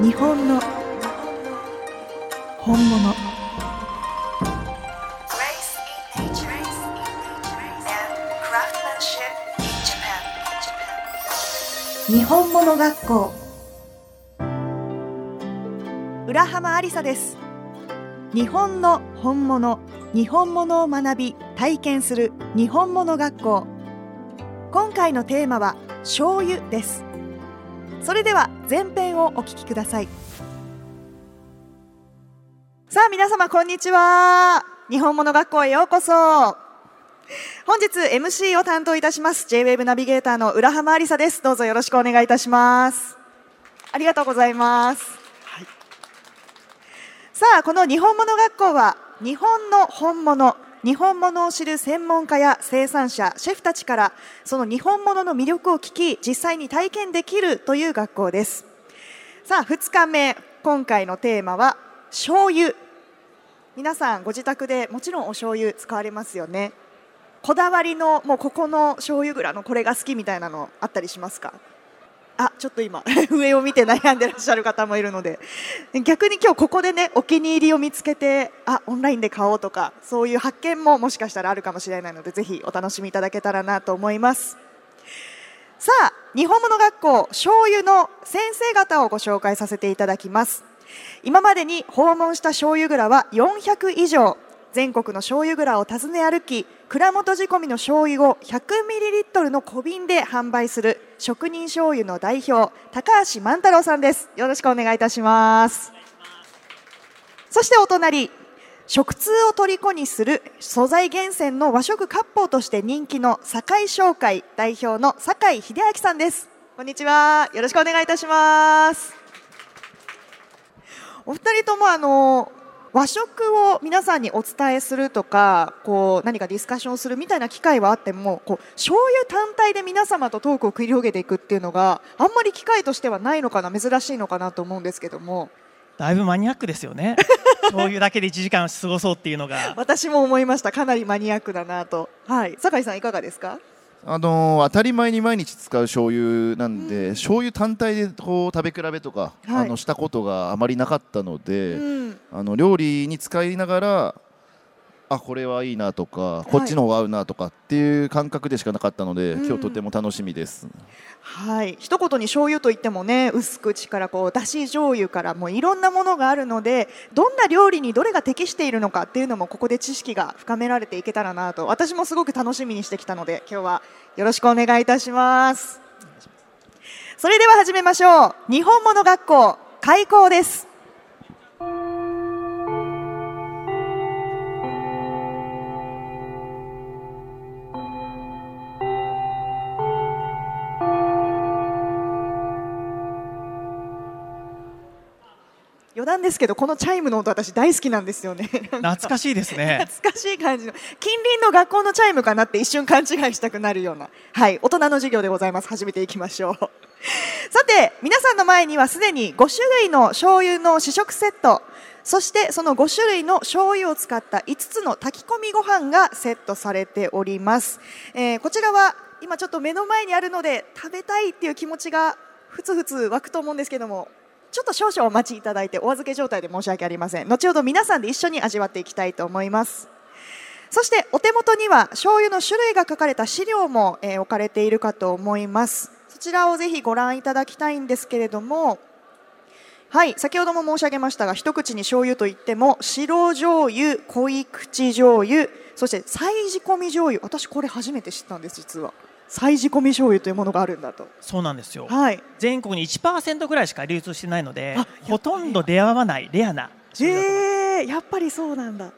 日本の本物。日本物学校。浦浜ありさです。日本の本物。日本物を学び体験する日本物学校。今回のテーマは醤油です。それでは前編をお聞きください。さあ皆様こんにちは。日本物学校へようこそ。本日 MC を担当いたします J-WAVE ナビゲーターの浦浜ありさです。どうぞよろしくお願いいたします。ありがとうございます、はい。さあこの日本物学校は日本の本物日本物を知る専門家や生産者シェフたちからその日本物の魅力を聞き実際に体験できるという学校です。さあ2日目今回のテーマは醤油。皆さんご自宅でもちろんお醤油使われますよね。こだわりのもうここの醤油蔵のこれが好きみたいなのあったりしますか？あちょっと今 上を見て悩んでらっしゃる方もいるので。逆に今日ここでねお気に入りを見つけてあオンラインで買おうとかそういう発見ももしかしたらあるかもしれないのでぜひお楽しみいただけたらなと思います。さあ日本物学校醤油の先生方をご紹介させていただきます。今までに訪問した醤油蔵は400以上。全国の醤油蔵を訪ね歩き蔵元仕込みの醤油を100ミリリットルの小瓶で販売する職人醤油の代表高橋万太郎さんです。よろしくお願いいたします。そしてお隣食通を虜にする素材厳選の和食割烹として人気の堺商会代表の酒井秀明さんです。こんにちは。よろしくお願いいたします。お二人ともあの和食を皆さんにお伝えするとかこう何かディスカッションするみたいな機会はあってもこう醤油単体で皆様とトークを繰り広げていくっていうのがあんまり機会としてはないのかな珍しいのかなと思うんですけども。だいぶマニアックですよね。醤油だけで1時間過ごそうっていうのが。私も思いました。かなりマニアックだなと。はい。酒井さんいかがですか？あのー当たり前に毎日使う醤油なんで、醤油単体でこう食べ比べとか、はい。あのしたことがあまりなかったので、うん。あの料理に使いながらあこれはいいなとか、こっちの方が合うなとかっていう感覚でしかなかったので、うん。今日とても楽しみです。はい。一言に醤油といってもね薄口からこうだし醤油からもういろんなものがあるのでどんな料理にどれが適しているのかっていうのもここで知識が深められていけたらなと私もすごく楽しみにしてきたので今日はよろしくお願いいたします。それでは始めましょう。日本物学校開校です余談ですけどこのチャイムの音私大好きなんですよね。懐かしいですね。懐かしい感じの近隣の学校のチャイムかなって一瞬勘違いしたくなるような。はい大人の授業でございます。始めていきましょう。さて皆さんの前にはすでに5種類の醤油の試食セット。そしてその5種類の醤油を使った5つの炊き込みご飯がセットされております、えーこちらは今ちょっと目の前にあるので食べたいっていう気持ちがふつふつ湧くと思うんですけどもちょっと少々お待ちいただいてお預け状態で申し訳ありません。後ほど皆さんで一緒に味わっていきたいと思います。そしてお手元には醤油の種類が書かれた資料も、え置かれているかと思います。そちらをぜひご覧いただきたいんですけれどもはい先ほども申し上げましたが一口に醤油といっても白醤油濃い口醤油そして再仕込み醤油。私これ初めて知ったんです実は。再仕込み醤油というものがあるんだと。そうなんですよ。はい。全国に1%ぐらいしか流通してないのであほとんど出会わないレアな醤えやっぱりそうなんだ。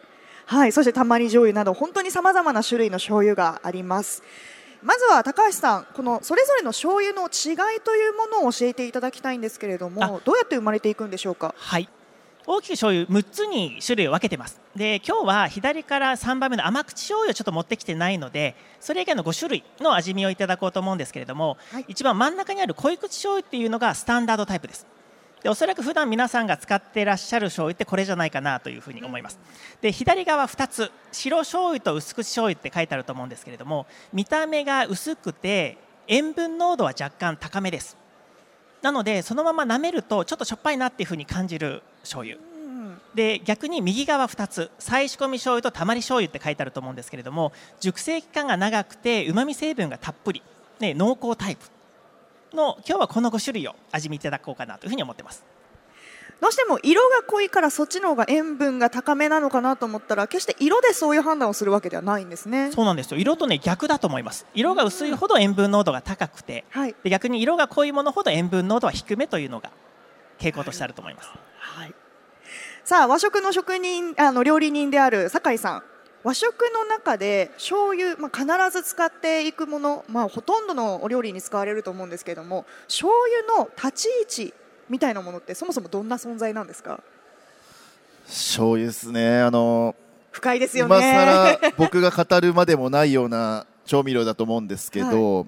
はいそしてたまり醤油など本当にさまざまな種類の醤油があります。まずは高橋さんこのそれぞれの醤油の違いというものを教えていただきたいんですけれどあもどうやって生まれていくんでしょうか？はい大きく醤油6つに種類を分けてます。で今日は左から3番目の甘口醤油をちょっと持ってきてないのでそれ以外の5種類の味見をいただこうと思うんですけれども、はい。一番真ん中にある濃い口醤油っていうのがスタンダードタイプです。でおそらく普段皆さんが使っていらっしゃる醤油ってこれじゃないかなというふうに思います。で左側2つ白醤油と薄口醤油って書いてあると思うんですけれども見た目が薄くて塩分濃度は若干高めです。なのでそのまま舐めるとちょっとしょっぱいなっていうふうに感じる醤油。うん。で逆に右側2つ再仕込み醤油とたまり醤油って書いてあると思うんですけれども熟成期間が長くてうまみ成分がたっぷり、ね、濃厚タイプの今日はこの5種類を味見いただこうかなというふうに思ってます。どうしても色が濃いからそっちの方が塩分が高めなのかなと思ったら決して色でそういう判断をするわけではないんですね。そうなんですよ。色とね逆だと思います。色が薄いほど塩分濃度が高くてはい、で逆に色が濃いものほど塩分濃度は低めというのが傾向としてあると思います。はい、さあ和食の職人あの料理人である酒井さん。和食の中で醤油、まあ、必ず使っていくもの、まあ、ほとんどのお料理に使われると思うんですけれども醤油の立ち位置みたいなものってそもそもどんな存在なんですか？醤油ですね。あの深いですよ今ね。更僕が語るまでもないような調味料だと思うんですけど、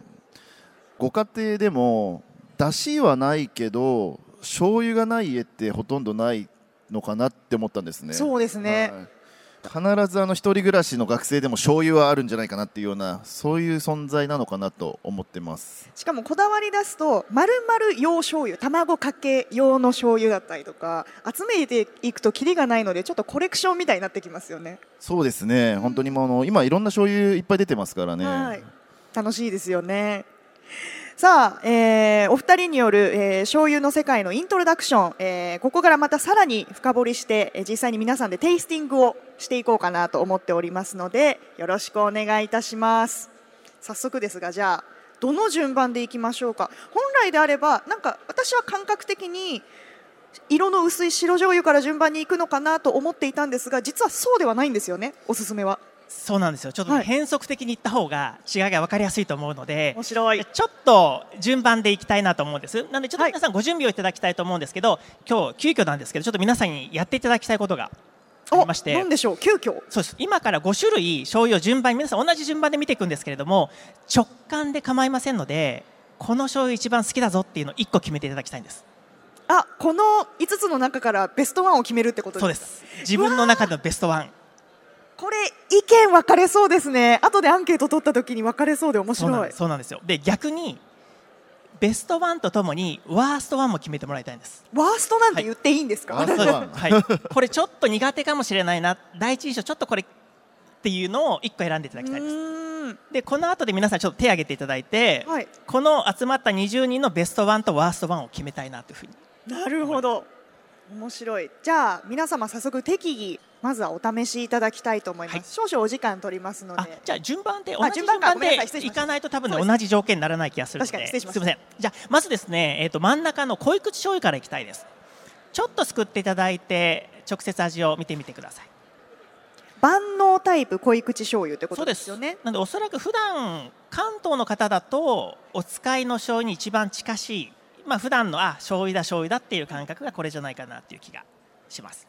ご家庭でも出汁はないけど醤油がない家ってほとんどないのかなって思ったんですね。そうですね、はい必ずあの一人暮らしの学生でも醤油はあるんじゃないかなっていうようなそういう存在なのかなと思ってますしかもこだわり出すと丸々用醤油卵かけ用の醤油だったりとか集めていくとキリがないのでちょっとコレクションみたいになってきますよね。そうですね本当にもうあの今いろんな醤油いっぱい出てますからね、はい、楽しいですよね。さあ、えーお二人による、えー醤油の世界のイントロダクション、えーここからまたさらに深掘りして、えー実際に皆さんでテイスティングをしていこうかなと思っておりますのでよろしくお願いいたします。早速ですがじゃあどの順番でいきましょうか？本来であればなんか私は感覚的に色の薄い白醤油から順番に行くのかなと思っていたんですが実はそうではないんですよねおすすめは。そうなんですよ。ちょっとね、はい。変則的にいった方が違いが分かりやすいと思うので面白い。ちょっと順番でいきたいなと思うんです。なのでちょっとはい。皆さんご準備をいただきたいと思うんですけど、今日急遽なんですけどちょっと皆さんにやっていただきたいことがありまして。何でしょう？急遽。そうです。今から5種類醤油を順番に皆さん同じ順番で見ていくんですけれども直感で構いませんのでこの醤油一番好きだぞっていうのを1個決めていただきたいんです。あこの5つの中からベストワンを決めるってことでそうです。す自分の中でのベストワン。これ意見分かれそうですね。後でアンケート取った時に分かれそうで面白い。そうなんですそうなんですよ。で逆にベストワンとともにワーストワンも決めてもらいたいんです。ワーストなんて言っていいんですか、はい はい、これちょっと苦手かもしれないな。第一印象ちょっとこれっていうのを1個選んでいただきたいです。でこの後で皆さんちょっと手を挙げていただいて、はい。この集まった20人のベストワンとワーストワンを決めたいなというふうに。なるほど。面白い。じゃあ皆様早速適宜まずはお試しいただきたいと思います、はい。少々お時間取りますのあでじゃあ順番であ同じ順順番でごめんなさい。失礼しました。いかないと多分ね同じ条件にならない気がするので。確かに失礼しました。すみません。じゃあまずですね、えー、と真ん中の濃い口醤油からいきたいです。ちょっとすくっていただいて直接味を見てみてください。万能タイプ濃い口醤油ってことですよね。なのでおそらく普段関東の方だとお使いの醤油に一番近しいまあ普段のあ醤油だ醤油だっていう感覚がこれじゃないかなっていう気がします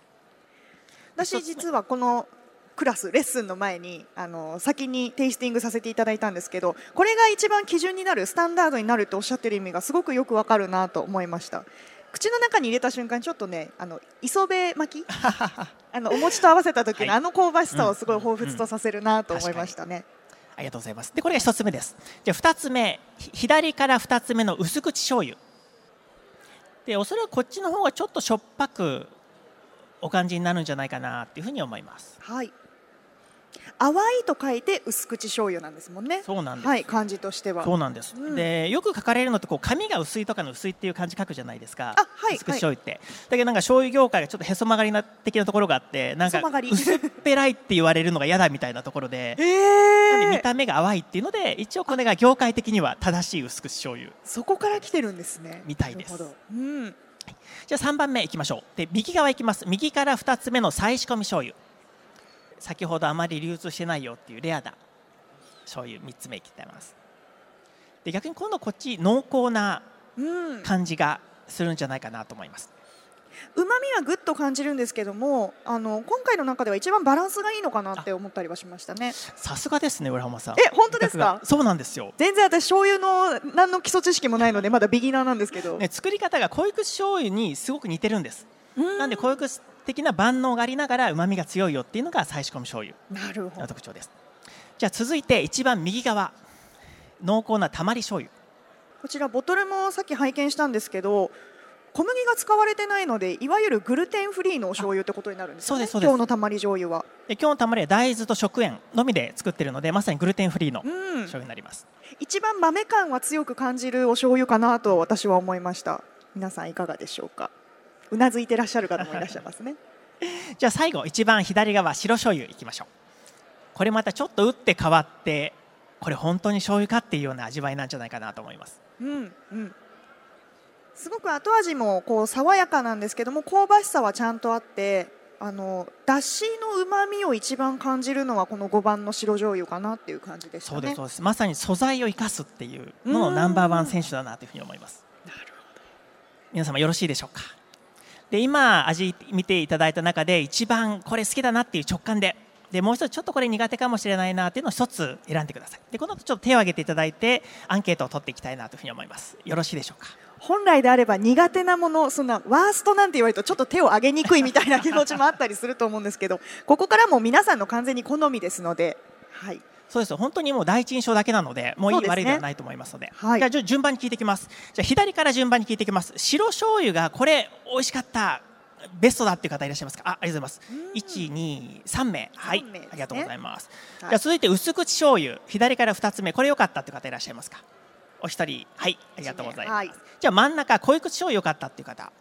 私実はこのクラスレッスンの前にあの先にテイスティングさせていただいたんですけどこれが一番基準になるスタンダードになるっておっしゃってる意味がすごくよくわかるなと思いました。口の中に入れた瞬間ちょっとねあの磯辺巻き？あのお餅と合わせた時のはい。あの香ばしさをすごい彷彿とさせるなと思いましたね、ありがとうございます。でこれが一つ目です。じゃあ二つ目。ひ左から二つ目の薄口醤油。でおそらくこっちの方がちょっとしょっぱくお感じになるんじゃないかなっていうふうに思います。はい。淡いと書いて薄口醤油なんですもんね。そうなんです。はい漢字としては。そうなんです、うん。でよく書かれるのってこう紙が薄いとかの薄いっていう漢字書くじゃないですか。あはい薄口醤油って、だけどなんか醤油業界がちょっとへそ曲がりな的なところがあってなんか薄っぺらいって言われるのが嫌だみたいなところでえなんで見ー、た目が淡いっていうので一応これが業界的には正しい薄口醤油そこから来てるんですねみたいですなるほどうんじゃあ3番目いきましょう。で右側いきます。右から2つ目の再仕込み醤油。先ほどあまり流通してないよっていうレアな醤油。3つ目いきてます。で逆に今度こっち濃厚なうん。感じがするんじゃないかなと思います。うまみはぐっと感じるんですけどもあの今回の中では一番バランスがいいのかなって思ったりはしましたね。さすがですね浦浜さん。え本当ですか？そうなんですよ。全然私醤油の何の基礎知識もないのでまだビギナーなんですけど、ね、作り方が濃い口醤油にすごく似てるんです。うん。なんで濃い口的な万能がありながらうまみが強いよっていうのが再仕込み醤油。のなるほど。特徴です。じゃあ続いて一番右側濃厚なたまり醤油。こちらボトルもさっき拝見したんですけど小麦が使われてないのでいわゆるグルテンフリーのお醤油ってことになるんですよね。そうですそうです。今日のたまり醤油は。で今日のたまりは大豆と食塩のみで作ってるのでまさにグルテンフリーのうん。醤油になります、一番豆感は強く感じるお醤油かなと私は思いました。皆さんいかがでしょうか？うなずいてらっしゃる方もいらっしゃいますね。じゃあ最後一番左側白醤油いきましょう。これまたちょっと打って変わってこれ本当に醤油かっていうような味わいなんじゃないかなと思います。うんうんすごく後味もこう爽やかなんですけども香ばしさはちゃんとあってあのだしのうまみを一番感じるのはこの5番の白醤油かなっていう感じでしたね。そうですそうです。まさに素材を生かすっていうののナンバーワン選手だなというふうに思います。皆様よろしいでしょうか？で今味見ていただいた中で一番これ好きだなっていう直感ででもう一つちょっとこれ苦手かもしれないなっていうのを一つ選んでください。でこの後ちょっと手を挙げていただいてアンケートを取っていきたいなというふうに思います。よろしいでしょうか？本来であれば苦手なものそんなワーストなんて言われるとちょっと手を挙げにくいみたいな気持ちもあったりすると思うんですけど ここからも皆さんの完全に好みですので、はい、そうです。本当にもう第一印象だけなのでもういい悪いではないと思いますので。はい。じゃあ順番に聞いていきます。じゃあ左から順番に聞いていきます。白醤油がこれ美味しかったベストだっていう方いらっしゃいますか？あありがとうございます。一二三名。はい。ね。ありがとうございます、はい。じゃあ続いて薄口醤油。左から二つ目。これ良かったっていう方いらっしゃいますか？お一人。はいありがとうございます、はい。じゃあ真ん中濃い口醤油良かったっていう方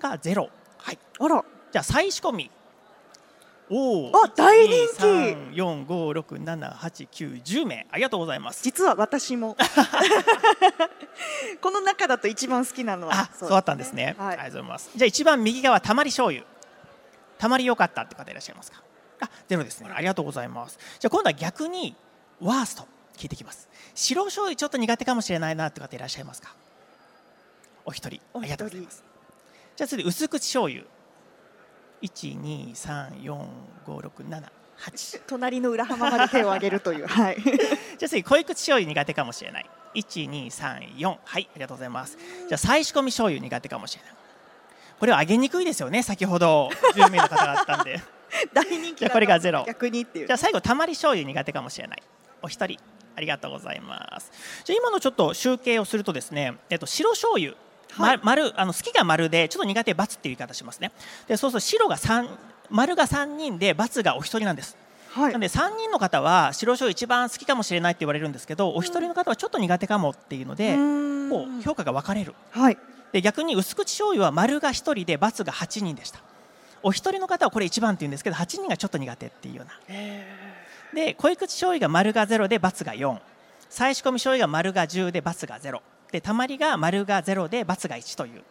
がゼロ。はい。あら。じゃあ再仕込み。おおあ大人気。四五六七八九十名。ありがとうございます。実は私も。この中だと一番好きなのはあそうだったんですね、はい。ありがとうございます。じゃあ一番右側たまり醤油。たまり良かったって方いらっしゃいますか？あゼロですね。ありがとうございます。じゃあ今度は逆にワースト聞いてきます。白醤油ちょっと苦手かもしれないなって方いらっしゃいますか？お一人。ありがとうございます。じゃあ次薄口醤油。一二三四五六七八。隣の裏浜まで手を挙げるという。はい。じゃあ次濃い口醤油苦手かもしれない。1234はいありがとうございます。じゃあ再仕込み醤油苦手かもしれない。これは揚げにくいですよね先ほど。10名の方があったんで。大人気これがゼロ。逆にっていう。じゃあ最後たまり醤油苦手かもしれない。お一人ありがとうございます。じゃあ今のちょっと集計をするとですね、えっと、白醤油ま丸あの好きが丸でちょっと苦手×っていう言い方しますね。でそうすると白が3丸が3人で×がお一人なんです。はい。なんで3人の方は白醤油一番好きかもしれないって言われるんですけどお一人の方はちょっと苦手かもっていうのでこう評価が分かれる。はい。で逆に薄口醤油は丸が1人で×が8人でした。お一人の方はこれ1番って言うんですけど8人がちょっと苦手っていうようなで濃い口醤油が丸が0で×が4再仕込み醤油が丸が10で×が0でたまりが丸が0で×が1という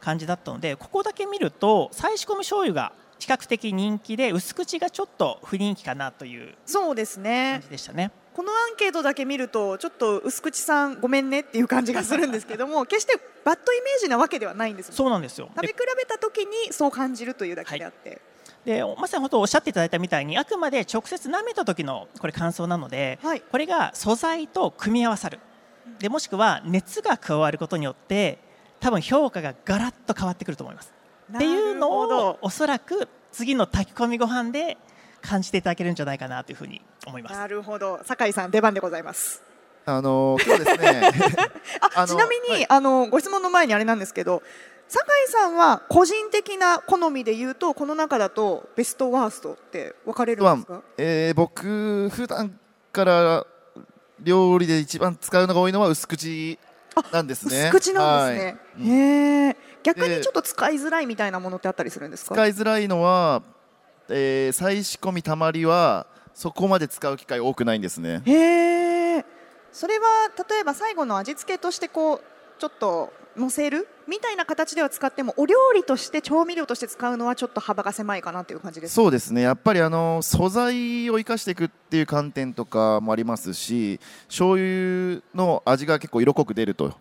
感じだったのでここだけ見ると再仕込み醤油が比較的人気で薄口がちょっと不人気かなというそうです感ねじでしたね。このアンケートだけ見るとちょっと薄口さんごめんねっていう感じがするんですけども 決してバッドイメージなわけではないんですそうなんですよ。食べで比べた時にそう感じるというだけであって、でまさに本当おっしゃっていただいたみたいにあくまで直接舐めた時のこれ感想なので、はい。これが素材と組み合わさる。でもしくは熱が加わることによって多分評価がガラッと変わってくると思います。っていうのをおそらく次の炊き込みご飯で感じていただけるんじゃないかなというふうに思います。なるほど。酒井さん出番でございます。あのー今日ですね ああのちなみに、はい。あのご質問の前にあれなんですけど酒井さんは個人的な好みで言うとこの中だとベストワーストって分かれるんですか？えー僕普段から料理で一番使うのが多いのは薄口なんですね。薄口なんですね、はい。へえ逆にでちょっと使いづらいみたいなものってあったりするんですか？使いづらいのは、えー再仕込みたまりはそこまで使う機会多くないんですね。へえそれは例えば最後の味付けとしてこうちょっと乗せるみたいな形では使ってもお料理として調味料として使うのはちょっと幅が狭いかなという感じです。かそうですね。やっぱりあの素材を生かしていくっていう観点とかもありますし醤油の味が結構色濃く出ると。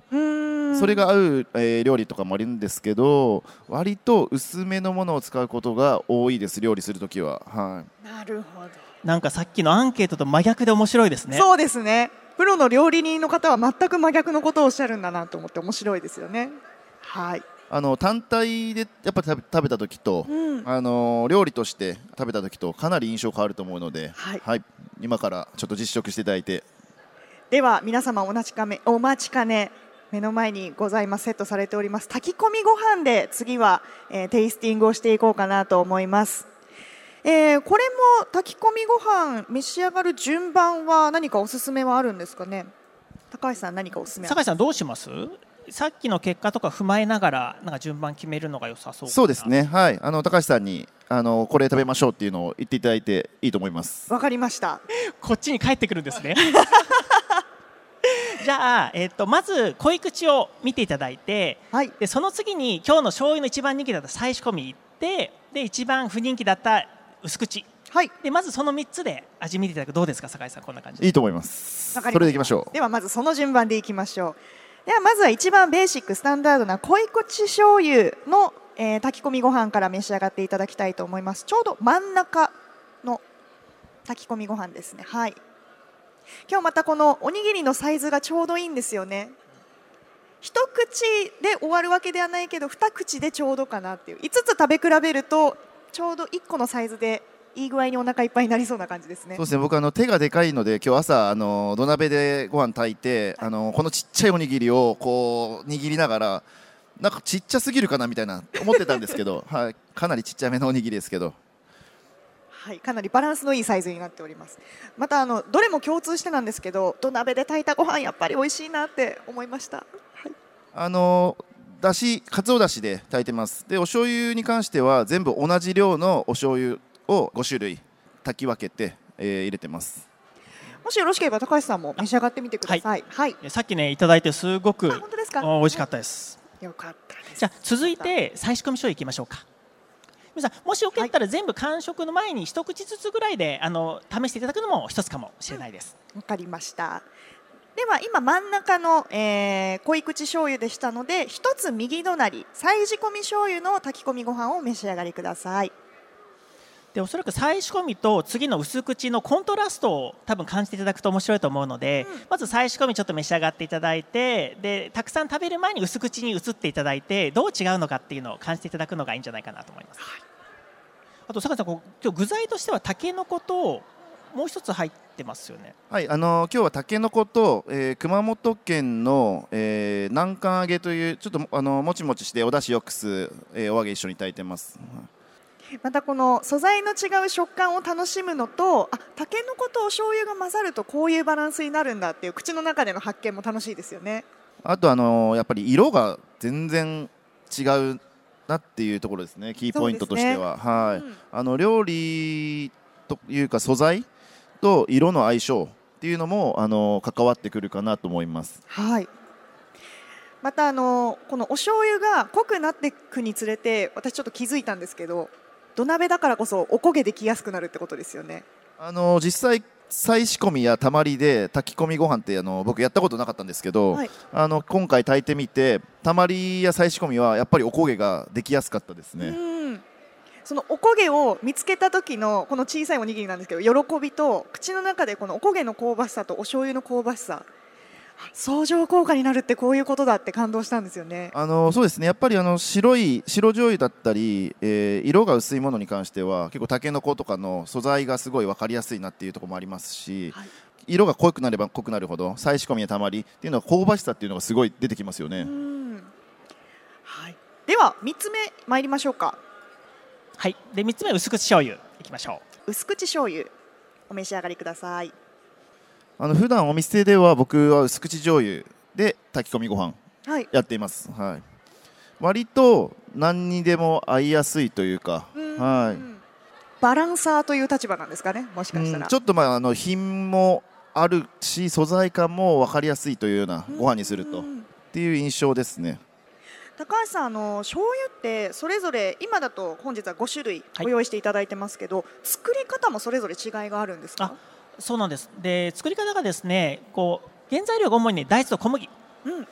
それが合う、えー料理とかもあるんですけど割と薄めのものを使うことが多いです料理するときは、はい、なるほどなんかさっきのアンケートと真逆で面白いですね。そうですね。プロの料理人の方は全く真逆のことをおっしゃるんだなと思って面白いですよね。はい、あの単体でやっぱ食べ食べたときと、うん、あの料理として食べたときとかなり印象変わると思うので、はい。今からちょっと実食していただいて。では皆様お待ちかねお待ちかね目の前にございますセットされております。炊き込みご飯で次は、えーテイスティングをしていこうかなと思います、えーこれも炊き込みご飯召し上がる順番は何かおすすめはあるんですかね？高橋さん何かおすすめある酒井さんどうします？さっきの結果とか踏まえながらなんか順番決めるのが良さそうそうですね。はい。あの高橋さんにあのこれ食べましょうっていうのを言っていただいていいと思います。わかりました。こっちに帰ってくるんですね。じゃあ、えっとまず濃い口を見ていただいてはい。でその次に今日の醤油の一番人気だった再仕込み行ってで一番不人気だった薄口。はい。でまずその3つで味見ていただく。どうですか酒井さんこんな感じ。でいいと思います。それでいきましょう。ではまずその順番でいきましょう。ではまずは一番ベーシックスタンダードな濃い口醤油の、えー炊き込みご飯から召し上がっていただきたいと思います。ちょうど真ん中の炊き込みご飯ですね。はい。今日またこのおにぎりのサイズがちょうどいいんですよね。一口で終わるわけではないけど二口でちょうどかなっていう。5つ食べ比べるとちょうど1個のサイズでいい具合にお腹いっぱいになりそうな感じですね。そうですね。僕あの手がでかいので今日朝あの土鍋でご飯炊いてあのこのちっちゃいおにぎりをこう握りながらなんかちっちゃすぎるかなみたいな思ってたんですけど、はい、かなりちっちゃめのおにぎりですけど。はい、かなりバランスのいいサイズになっております。またあのどれも共通してなんですけど、土鍋で炊いたご飯やっぱり美味しいなって思いました。はい、あのだしかつおだしで炊いてます。でお醤油に関しては全部同じ量のお醤油を5種類炊き分けて、えー入れてます。もしよろしければ高橋さんも召し上がってみてください。はい、えさっきねいただいてすごくあ本当ですか？お美味しかったです。よかったです。じゃあ続いて再仕込み醤油いきましょうか。皆さんもしよかったら全部完食の前に一口ずつぐらいであの試していただくのも一つかもしれないです、わかりました。では今真ん中の、えー濃い口醤油でしたので、一つ右隣再仕込み醤油の炊き込みご飯をお召し上がりください。でおそらく再仕込みと次の薄口のコントラストを多分感じていただくと面白いと思うので、まず再仕込みちょっと召し上がっていただいてでたくさん食べる前に薄口に移っていただいてどう違うのかっていうのを感じていただくのがいいんじゃないかなと思います、あと坂井さんこう今日具材としてはたけのこともう一つ入ってますよね。はいあの今日はたけのこと、えー熊本県の、えー南関揚げというちょっとあのもちもちしてお出汁よくす、えーお揚げ一緒に炊いてます。またこの素材の違う食感を楽しむのとあたけのことお醤油が混ざるとこういうバランスになるんだっていう口の中での発見も楽しいですよね。あとあのやっぱり色が全然違うなっていうところですね。キーポイントとしては、はい、うん。あの料理というか素材と色の相性っていうのもあの関わってくるかなと思います。はい。またあのこのお醤油が濃くなっていくにつれて私ちょっと気づいたんですけど土鍋だからこそおこげできやすくなるってことですよね。あの実際再仕込みやたまりで炊き込みご飯ってあの僕やったことなかったんですけど、はい。あの今回炊いてみてたまりや再仕込みはやっぱりおこげができやすかったですね、うんそのおこげを見つけた時のこの小さいおにぎりなんですけど喜びと口の中でこのおこげの香ばしさとお醤油の香ばしさ。あ相乗効果になるってこういうことだって感動したんですよね。あのそうですね。やっぱりあの白い白醤油だったり、えー色が薄いものに関しては結構たけのことかの素材がすごい分かりやすいなっていうところもありますし、はい。色が濃くなれば濃くなるほど再仕込みやたまりっていうのは香ばしさっていうのがすごい出てきますよね、うん。はい、では3つ目参りましょうかはい。で3つ目薄口醤油。いきましょう。薄口醤油。お召し上がりください。あの普段お店では僕は薄口醤油で炊き込みご飯はい。やっています、はい、割と何にでも合いやすいというか、はい。バランサーという立場なんですかねもしかしたら、うん。ちょっとまああの品もあるし素材感も分かりやすいというようなご飯にすると。っうん。ていう印象ですね高橋さんあの醤油ってそれぞれ今だと本日は5種類はい。ご用意していただいてますけど、作り方もそれぞれ違いがあるんですか？あそうなんです。で作り方がですねこう原材料が主にね大豆と小麦。うんうん。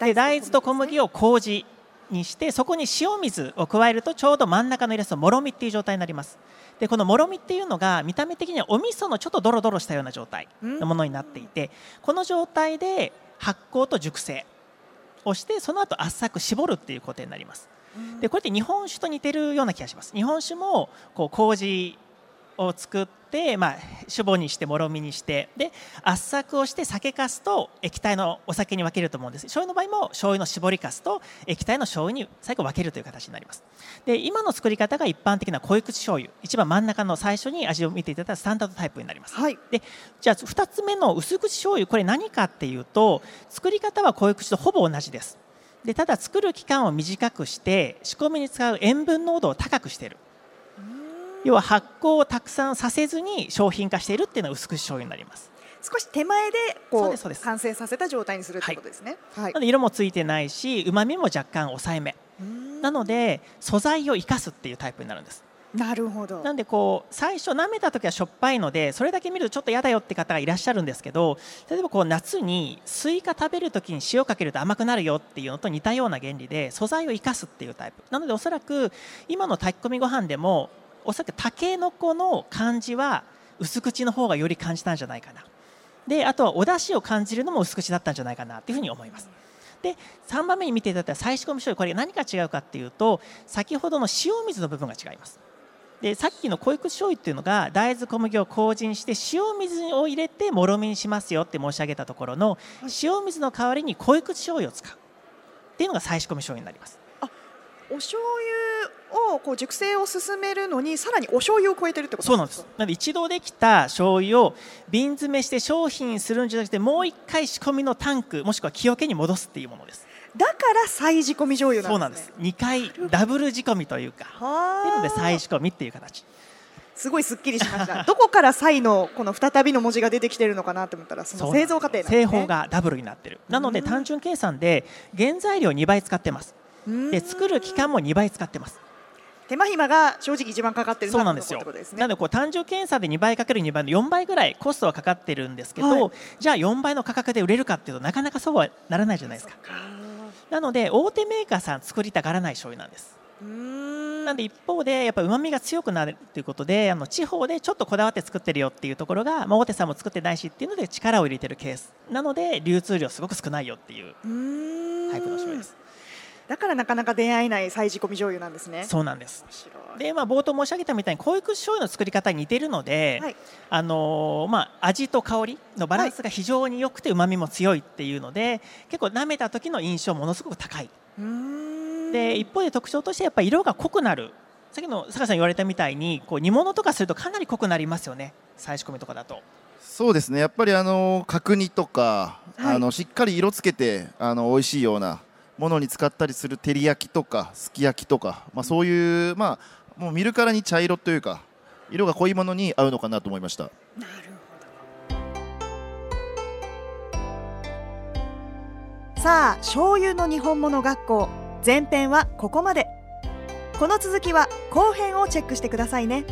で大豆と小麦をを麹にしてそこに塩水を加えるとちょうど真ん中のイラストもろみっていう状態になります。でこのもろみっていうのが見た目的にはお味噌のちょっとドロドロしたような状態のものになっていてこの状態で発酵と熟成をしてその後圧搾絞るっていう工程になります。でこれって日本酒と似てるような気がします。日本酒もこう麹を作っまあ、酒母にしてもろみにしてで圧搾をして酒粕と液体のお酒に分けると思うんです。醤油の場合も醤油の絞り粕と液体の醤油に最後分けるという形になります。で今の作り方が一般的な濃い口醤油。一番真ん中の最初に味を見ていただいたスタンダードタイプになります。はい。でじゃあ2つ目の薄口醤油これ何かっていうと作り方は濃い口とほぼ同じです。でただ作る期間を短くして仕込みに使う塩分濃度を高くしている要は発酵をたくさんさせずに商品化しているっていうのが薄口醤油になります。少し手前でこう完成させた状態にするってことですね。はい。なので色もついてないしうまみも若干抑えめ。なので素材を生かすっていうタイプになるんです。なるほど。なんでこう最初舐めた時はしょっぱいのでそれだけ見るとちょっと嫌だよって方がいらっしゃるんですけど例えばこう夏にスイカ食べる時に塩かけると甘くなるよっていうのと似たような原理で素材を生かすっていうタイプ。なのでおそらく今の炊き込みご飯でもおそらくたけのこの感じは薄口の方がより感じたんじゃないかな。であとはお出汁を感じるのも薄口だったんじゃないかなというふうに思います。で3番目に見ていただいた再仕込み醤油これ何が違うかっていうと先ほどの塩水の部分が違います。でさっきの濃い口醤油っていうのが大豆小麦を麹にして塩水を入れてもろみにしますよって申し上げたところの塩水の代わりに濃い口醤油を使うっていうのが再仕込み醤油になりますお醤油をこう熟成を進めるのにさらにお醤油を超えてるってこと？そうなんです。なので一度できた醤油を瓶詰めして商品にするんじゃなくてもう一回仕込みのタンクもしくは木桶に戻すっていうものです。だから再仕込み醤油そうなでね。なんんです。2回ダブル仕込みというか。はっていうので再あ。仕込みっていう形。すごいすっきりしました。どこから再のこの再びの文字が出てきてるのかなと思ったらその製造過程ね。製法がダブルになってる。なので単純計算で原材料2倍使ってます。うんで作る期間も2倍使ってます。手間暇が正直一番かかってるそうなんですよってことですね。なのでこう単純計算で2倍かける2倍の4倍ぐらいコストはかかってるんですけど、はい。じゃあ4倍の価格で売れるかっていうとなかなかそうはならないじゃないですか。なので大手メーカーさん作りたがらない醤油なんです。なんで一方でやっぱうまみが強くなるということであの地方でちょっとこだわって作ってるよっていうところが、まあ、大手さんも作ってないしっていうので力を入れてるケース。なので流通量すごく少ないよっていうタイプの醤油ですだからなかなか出会えない再仕込み醤油なんですね。そうなんです。で、まあ、冒頭申し上げたみたいに濃い口醤油の作り方に似てるので、はい。あのーまあ、味と香りのバランスが非常に良くてうまみも強いっていうので結構舐めた時の印象ものすごく高い。で一方で特徴としてやっぱ色が濃くなる。さっきの坂さん言われたみたいにこう煮物とかするとかなり濃くなりますよね。再仕込みとかだと。そうですね。やっぱりあの角煮とか、はい。あのしっかり色つけてあの美味しいようなものに使ったりする照り焼きとかすき焼きとか、まあ、そういう、まあ、もう見るからに茶色というか色が濃いものに合うのかなと思いました。なるほどさあ醤油の日本物学校前編はここまで。この続きは後編をチェックしてくださいね。